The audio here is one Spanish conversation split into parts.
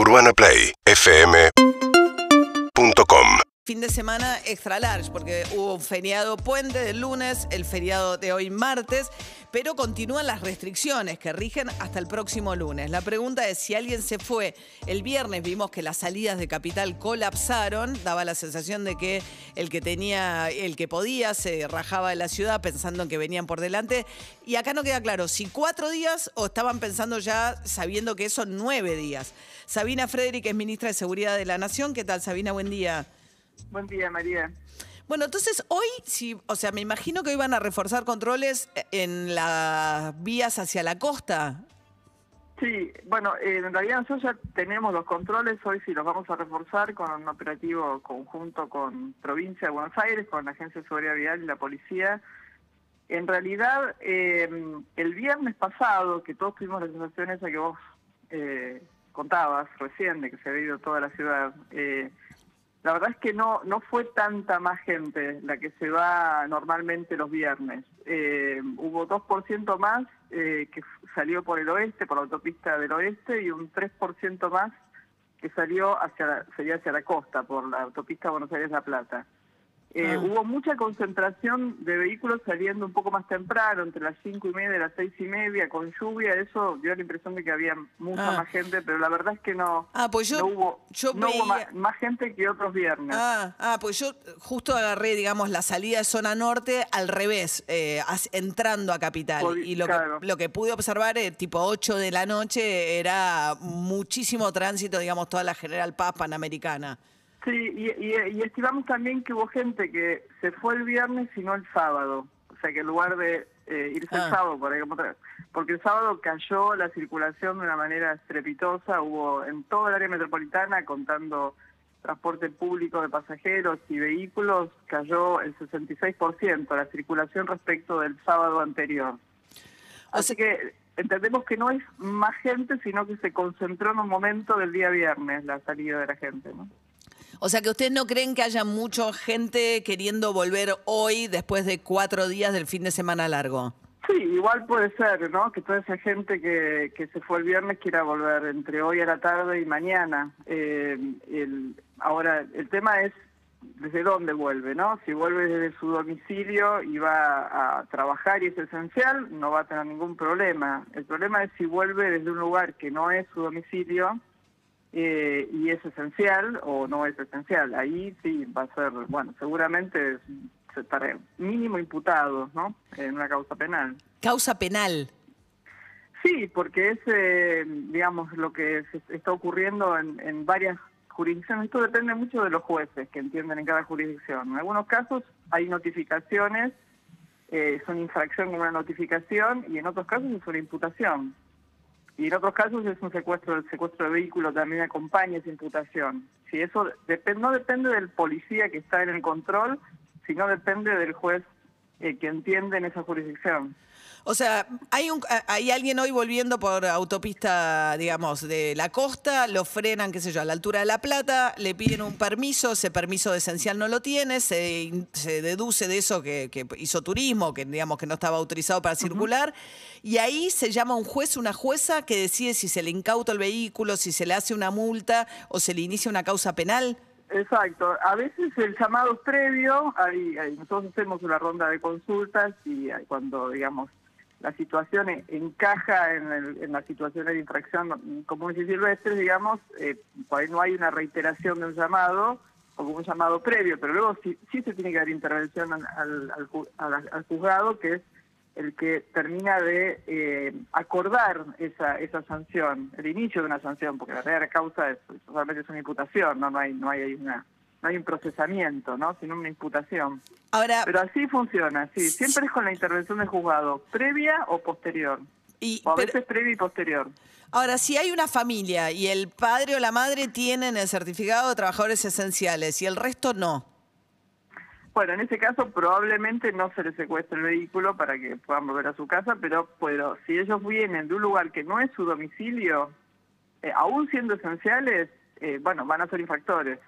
UrbanaPlayFM.com Fin de semana extra large, porque hubo un feriado puente del lunes, el feriado de hoy martes, pero continúan las restricciones que rigen hasta el próximo lunes. La pregunta es si alguien se fue. El viernes vimos que las salidas de capital colapsaron, daba la sensación de que el que tenía, el que podía, se rajaba de la ciudad pensando en que venían por delante. Y acá no queda claro si cuatro días o estaban pensando ya sabiendo que son nueve días. Sabina Frederick es ministra de Seguridad de la Nación. ¿Qué tal, Sabina? Buen día. Buen día, María. Bueno, entonces hoy, sí, o sea, me imagino que hoy van a reforzar controles en las vías hacia la costa. Sí, bueno, eh, en realidad nosotros ya tenemos los controles, hoy sí los vamos a reforzar con un operativo conjunto con Provincia de Buenos Aires, con la Agencia de Seguridad Vial y la Policía. En realidad, eh, el viernes pasado, que todos tuvimos la sensación esa que vos eh, contabas recién, de que se había ido toda la ciudad, eh, la verdad es que no no fue tanta más gente la que se va normalmente los viernes. Eh, hubo 2% más eh, que salió por el oeste, por la autopista del oeste, y un 3% más que salió hacia sería hacia la costa, por la autopista Buenos Aires-La Plata. Eh, Ah. Hubo mucha concentración de vehículos saliendo un poco más temprano, entre las cinco y media y las seis y media, con lluvia. Eso dio la impresión de que había mucha Ah. más gente, pero la verdad es que no, Ah, pues yo- no hubo, yo no hubo veía- más, más gente que otros viernes. Ah, ah, pues yo justo agarré, digamos, la salida de zona norte al revés, eh, entrando a Capital. Y lo, claro. que, lo que pude observar, eh, tipo 8 de la noche, era muchísimo tránsito, digamos, toda la General Paz Panamericana. Sí, y, y- y estimamos también que hubo gente que se fue el viernes y no el sábado. O sea, que en lugar de eh, irse Ah. el sábado, por ejemplo, porque el sábado cayó la circulación de una manera estrepitosa, hubo en toda el área metropolitana, contando transporte público de pasajeros y vehículos, cayó el 66% la circulación respecto del sábado anterior. Así que entendemos que no es más gente, sino que se concentró en un momento del día viernes la salida de la gente, ¿no? O sea que ustedes no creen que haya mucha gente queriendo volver hoy después de cuatro días del fin de semana largo. Sí, igual puede ser, ¿no? Que toda esa gente que, que se fue el viernes quiera volver entre hoy a la tarde y mañana. Eh, el, ahora, el tema es desde dónde vuelve, ¿no? Si vuelve desde su domicilio y va a trabajar y es esencial, no va a tener ningún problema. El problema es si vuelve desde un lugar que no es su domicilio eh, y es esencial o no es esencial. Ahí sí va a ser, bueno, seguramente se estará mínimo imputado, ¿no? En una causa penal. Causa penal. Sí, porque es, eh, digamos, lo que se está ocurriendo en, en varias jurisdicciones. Esto depende mucho de los jueces que entienden en cada jurisdicción. En algunos casos hay notificaciones, eh, es una infracción con una notificación, y en otros casos es una imputación. Y en otros casos es un secuestro, el secuestro de vehículo también acompaña esa imputación. Si eso dep- no depende del policía que está en el control, sino depende del juez eh, que entiende en esa jurisdicción. O sea, hay, un, hay alguien hoy volviendo por autopista, digamos, de la costa, lo frenan, qué sé yo, a la altura de La Plata, le piden un permiso, ese permiso de esencial no lo tiene, se, se deduce de eso que, que hizo turismo, que digamos que no estaba autorizado para circular, y ahí se llama un juez, una jueza que decide si se le incauta el vehículo, si se le hace una multa o se le inicia una causa penal. Exacto. A veces el llamado es previo, ahí, ahí nosotros hacemos una ronda de consultas y ahí cuando, digamos, la situación e- encaja en, el- en la situación de infracción comunes y silvestres, digamos, eh, ahí no hay una reiteración de un llamado o un llamado previo, pero luego sí, sí se tiene que dar intervención al, al, al ju- al- al juzgado, que es el que termina de eh, acordar esa, esa sanción, el inicio de una sanción, porque la real causa es solamente es una imputación, no, no hay, no hay una, no hay un procesamiento, ¿no? sino una imputación. Ahora, Pero así funciona, sí, siempre es con la intervención del juzgado, previa o posterior, y, o a pero- veces previa y posterior. Ahora, si hay una familia y el padre o la madre tienen el certificado de trabajadores esenciales y el resto no. Bueno, en ese caso probablemente no se les secuestre el vehículo para que puedan volver a su casa, pero, pero si ellos vienen de un lugar que no es su domicilio, eh, aún siendo esenciales, eh, bueno, van a ser infractores.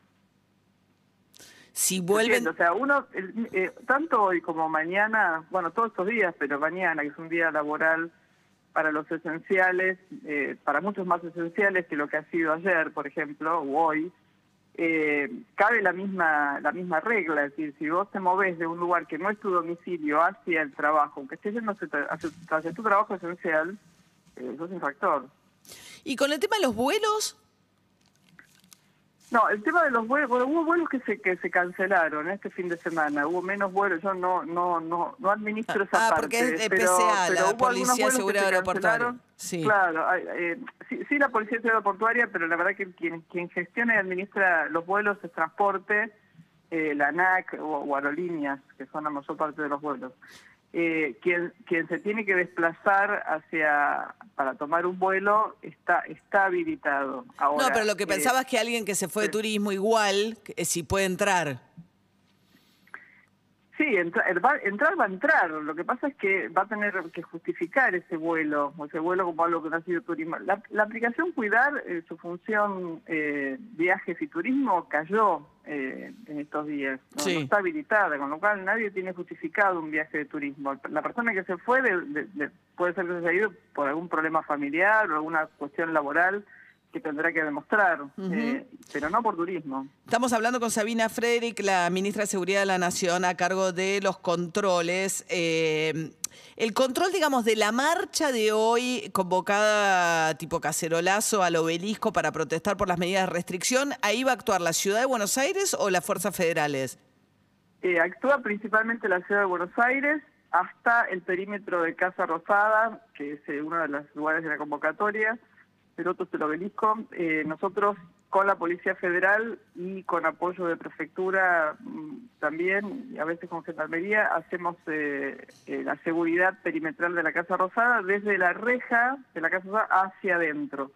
Si vuelven, O sea, uno, el- eh, tanto hoy como mañana, bueno, todos estos días, pero mañana, que es un día laboral para los esenciales, eh, para muchos más esenciales que lo que ha sido ayer, por ejemplo, o hoy, eh, cabe la misma la misma regla, es decir, si vos te movés de un lugar que no es tu domicilio hacia el trabajo, aunque estés yendo hacia, tu trabajo esencial, eh, eso es un factor. ¿Y con el tema de los vuelos? No, el tema de los vuelos, hubo vuelos que se que se cancelaron este fin de semana, hubo menos vuelos, yo no no no no administro esa ah, parte. porque es de PCA, la Policía de Seguridad Aeroportuaria. Sí. Claro, eh, sí, la Policía de Seguridad Aeroportuaria, pero la verdad que quien, quien gestiona y administra los vuelos es transporte, eh, la ANAC o, o aerolíneas, que son la mayor parte de los vuelos eh, quien, quien se tiene que desplazar hacia para tomar un vuelo está está habilitado. Ahora, no, pero lo que pensaba es que alguien que se fue de turismo igual, si puede entrar. Sí, entrar va, entrar va a entrar. Lo que pasa es que va a tener que justificar ese vuelo, o ese vuelo como algo que no ha sido turismo. La, aplicación Cuidar, eh, su función eh, viajes y turismo cayó eh, en estos días. ¿no? está habilitada, con lo cual nadie tiene justificado un viaje de turismo. La persona que se fue puede ser que se haya ido por algún problema familiar o alguna cuestión laboral que tendrá que demostrar, eh, pero no por turismo. Estamos hablando con Sabina Frederick, la ministra de Seguridad de la Nación, a cargo de los controles. Eh, el control, digamos, de la marcha de hoy, convocada tipo cacerolazo al obelisco para protestar por las medidas de restricción, ¿ahí va a actuar la Ciudad de Buenos Aires o las fuerzas federales? Eh, actúa principalmente la Ciudad de Buenos Aires hasta el perímetro de Casa Rosada, que es uno de los lugares de la convocatoria otro del Obelisco. Eh, nosotros con la Policía Federal y con apoyo de Prefectura mm, también, y a veces con Gendarmería, hacemos eh, eh, la seguridad perimetral de la Casa Rosada desde la reja de la Casa Rosada hacia adentro.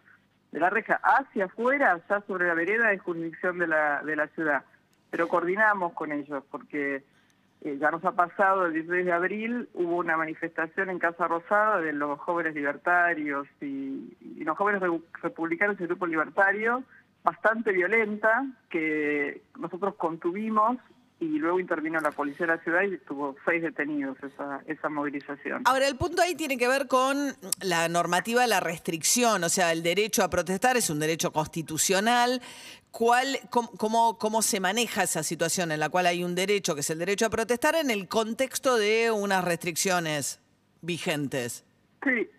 De la reja hacia afuera, ya sobre la vereda de jurisdicción de la, de la ciudad. Pero coordinamos con ellos porque eh, ya nos ha pasado el 16 de abril, hubo una manifestación en Casa Rosada de los jóvenes libertarios y, los jóvenes republicanos del grupo libertario, bastante violenta, que nosotros contuvimos y luego intervino la policía de la ciudad y tuvo seis detenidos esa, esa movilización. Ahora, el punto ahí tiene que ver con la normativa de la restricción, o sea, el derecho a protestar es un derecho constitucional. ¿Cuál, cómo, cómo, se maneja esa situación en la cual hay un derecho, que es el derecho a protestar, en el contexto de unas restricciones vigentes? Sí,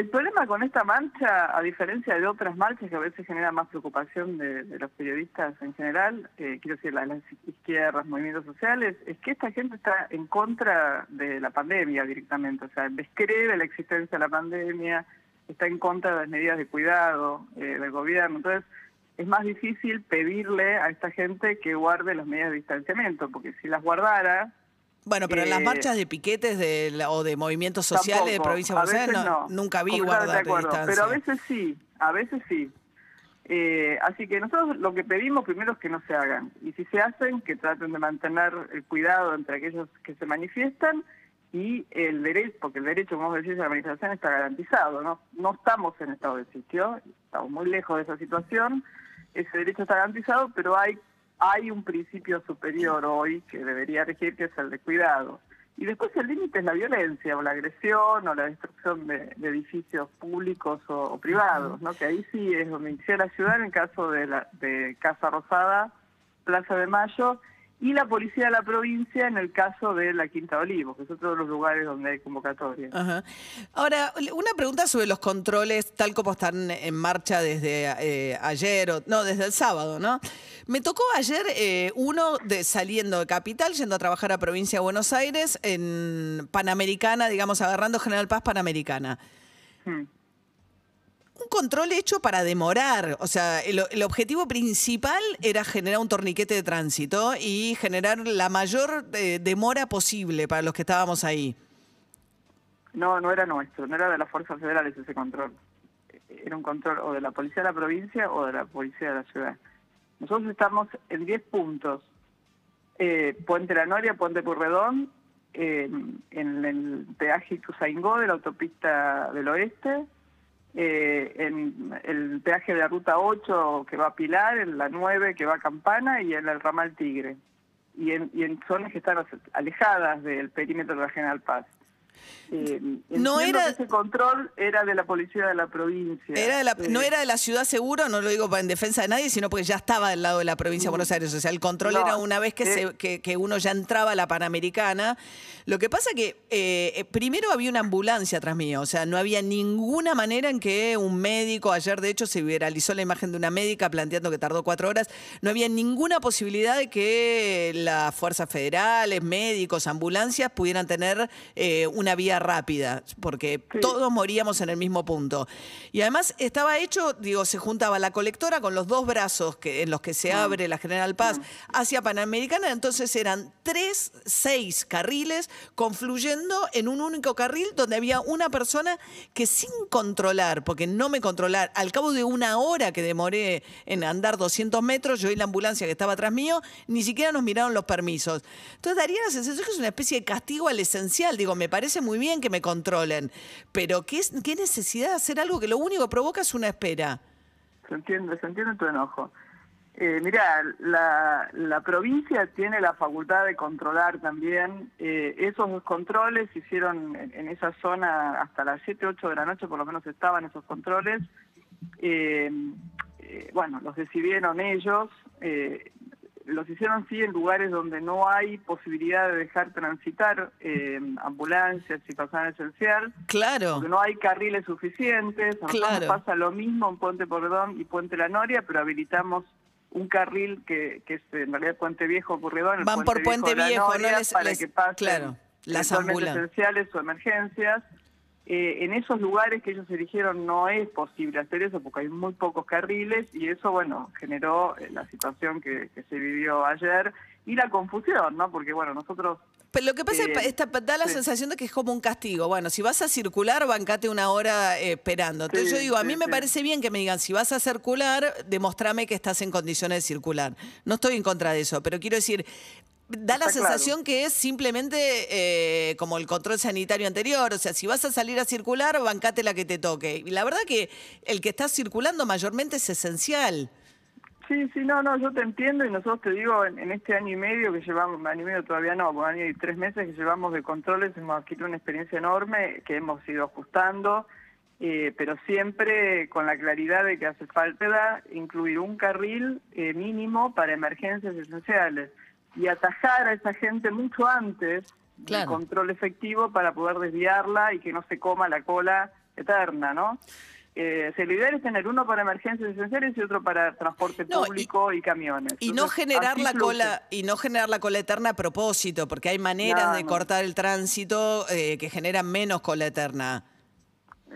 el problema con esta marcha, a diferencia de otras marchas que a veces generan más preocupación de, los periodistas en general, eh, quiero decir, las, las, izquierdas, movimientos sociales, es que esta gente está en contra de la pandemia directamente, o sea, descree la existencia de la pandemia, está en contra de las medidas de cuidado eh, del gobierno. Entonces, es más difícil pedirle a esta gente que guarde las medidas de distanciamiento, porque si las guardara, bueno, pero en las eh, marchas de piquetes de, o de movimientos sociales de provincia de Buenos Aires nunca vi guardar distancia. Pero a veces sí, a veces sí. Eh, así que nosotros lo que pedimos primero es que no se hagan. Y si se hacen, que traten de mantener el cuidado entre aquellos que se manifiestan y el derecho, porque el derecho, como decís, a la manifestación está garantizado. ¿no? no estamos en estado de sitio, estamos muy lejos de esa situación. Ese derecho está garantizado, pero hay hay un principio superior hoy que debería regir, que es el de cuidado. Y después el límite es la violencia, o la agresión, o la destrucción de, edificios públicos o, privados, ¿no? que ahí sí es donde inicia la ciudad, en el caso de, la, de Casa Rosada, Plaza de Mayo, y la policía de la provincia en el caso de la Quinta Olivo, que es otro de los lugares donde hay convocatoria. Ahora, una pregunta sobre los controles, tal como están en marcha desde eh, ayer, o no, desde el sábado, ¿no? Me tocó ayer eh, uno de, saliendo de Capital, yendo a trabajar a provincia de Buenos Aires, en Panamericana, digamos, agarrando General Paz Panamericana. Hmm un control hecho para demorar. O sea, el, objetivo principal era generar un torniquete de tránsito y generar la mayor eh, demora posible para los que estábamos ahí. No, no era nuestro, no era de las fuerzas federales ese control. Era un control o de la policía de la provincia o de la policía de la ciudad. Nosotros estamos en 10 puntos. Eh, Puente La Noria, Puente Purredón, en el peaje Ituzaingó de la autopista del oeste, eh, en el peaje de la ruta 8 que va a Pilar, en la 9 que va a Campana y en el ramal Tigre. Y en, y en zonas que están alejadas del perímetro de la General Paz. Eh, No era- ese control era de la policía de la provincia. Era de la- Eh, no era de la ciudad seguro, no lo digo en defensa de nadie, sino porque ya estaba del lado de la provincia de Buenos Aires. O sea, el control No, era una vez que, eh, se- que, que uno ya entraba a la Panamericana. Lo que pasa que eh, primero había una ambulancia atrás mío, o sea, no había ninguna manera en que un médico, ayer de hecho se viralizó la imagen de una médica planteando que tardó cuatro horas, no había ninguna posibilidad de que las fuerzas federales, médicos, ambulancias pudieran tener eh, una vía rápida, porque Sí. todos moríamos en el mismo punto. Y además estaba hecho, digo, se juntaba la colectora con los dos brazos que, en los que se abre la General Paz hacia Panamericana, entonces eran tres, seis carriles confluyendo en un único carril donde había una persona que sin controlar, porque no me controlar, al cabo de una hora que demoré en andar 200 metros, yo y la ambulancia que estaba atrás mío, ni siquiera nos miraron los permisos. Entonces daría la sensación que es una especie de castigo al esencial. Digo, me parece muy bien que me controlen, pero ¿qué, es, qué necesidad de hacer algo que lo único que provoca es una espera? Se entiende, se entiende tu enojo. Eh, mirá, la, provincia tiene la facultad de controlar también. eh, esos controles se hicieron en, esa zona hasta las 7, 8 de la noche, por lo menos estaban esos controles. Eh, eh, bueno, los decidieron ellos. Los hicieron sí en lugares donde no hay posibilidad de dejar transitar eh, ambulancias y personal esencial Claro. porque no hay carriles suficientes. A Claro. pasa lo mismo en Puente Porredón y Puente La Noria, pero habilitamos un carril que, que es en realidad Puente Viejo Porredón. Van por Puente Viejo, no les- para les- que pasen claro, las eventualmente ambulan- esenciales o emergencias. Eh, en esos lugares que ellos eligieron no es posible hacer eso porque hay muy pocos carriles y eso, bueno, generó eh, la situación que, que se vivió ayer y la confusión, ¿no? Porque, bueno, nosotros Pero lo que pasa es Eh, que esta- da la sí. sensación de que es como un castigo. Bueno, si vas a circular, bancate una hora eh, esperando. Entonces Sí, yo digo, a sí, mí me parece bien que me digan, si vas a circular, demostrame que estás en condiciones de circular. No estoy en contra de eso, pero quiero decir, da la sensación que es simplemente eh, como el control sanitario anterior. O sea, si vas a salir a circular, bancate la que te toque. Y la verdad que el que está circulando mayormente es esencial. Sí, sí, no, no, yo te entiendo y nosotros te digo, en, en este año y medio que llevamos, año y medio todavía no, un año y tres meses que llevamos de controles, hemos adquirido una experiencia enorme que hemos ido ajustando, eh, pero siempre con la claridad de que hace falta incluir un carril eh, mínimo para emergencias esenciales y atajar a esa gente mucho antes Claro. del control efectivo para poder desviarla y que no se coma la cola eterna, ¿no? Eh, lo ideal es tener uno para emergencias esenciales y otro para transporte No, público y, camiones. Y no generar la fluye. cola y no generar la cola eterna a propósito, porque hay maneras No, de no. cortar el tránsito eh, que generan menos cola eterna.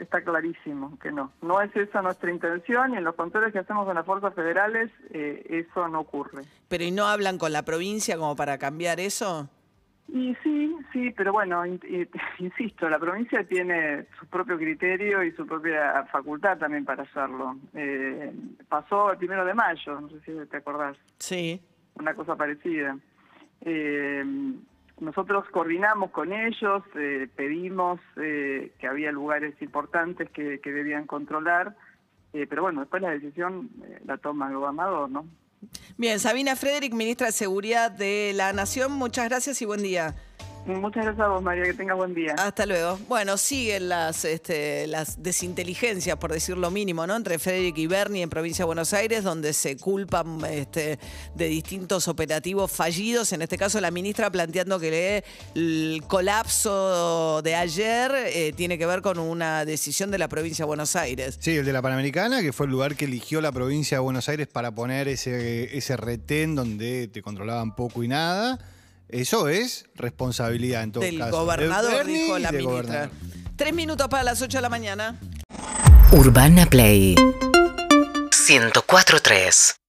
Está clarísimo que no. No es esa nuestra intención y en los controles que hacemos en las fuerzas federales eh, eso no ocurre. Pero ¿y no hablan con la provincia como para cambiar eso? Y sí, sí, pero bueno, in- insisto, la provincia tiene su propio criterio y su propia facultad también para hacerlo. Eh, pasó el primero de mayo, no sé si te acordás. Sí. una cosa parecida. Eh, nosotros coordinamos con ellos, eh, pedimos eh, que había lugares importantes que, debían controlar, eh, pero bueno, después la decisión la toma el gobernador, ¿no? Bien, Sabina Frederick, ministra de Seguridad de la Nación, muchas gracias y buen día. Muchas gracias a vos, María, que tengas buen día. Hasta luego. Bueno, siguen las, este, las desinteligencias, por decir lo mínimo, ¿no? Entre Frederick y Bernie en provincia de Buenos Aires, donde se culpan este, de distintos operativos fallidos. En este caso, la ministra planteando que el colapso de ayer eh, tiene que ver con una decisión de la provincia de Buenos Aires. Sí, el de la Panamericana, que fue el lugar que eligió la provincia de Buenos Aires para poner ese, ese retén donde te controlaban poco y nada. Eso es responsabilidad en todo Del caso. de gobernador, Bernie dijo la del ministra. gobernador. Tres minutos para las 8 de la mañana. Urbana Play 104.3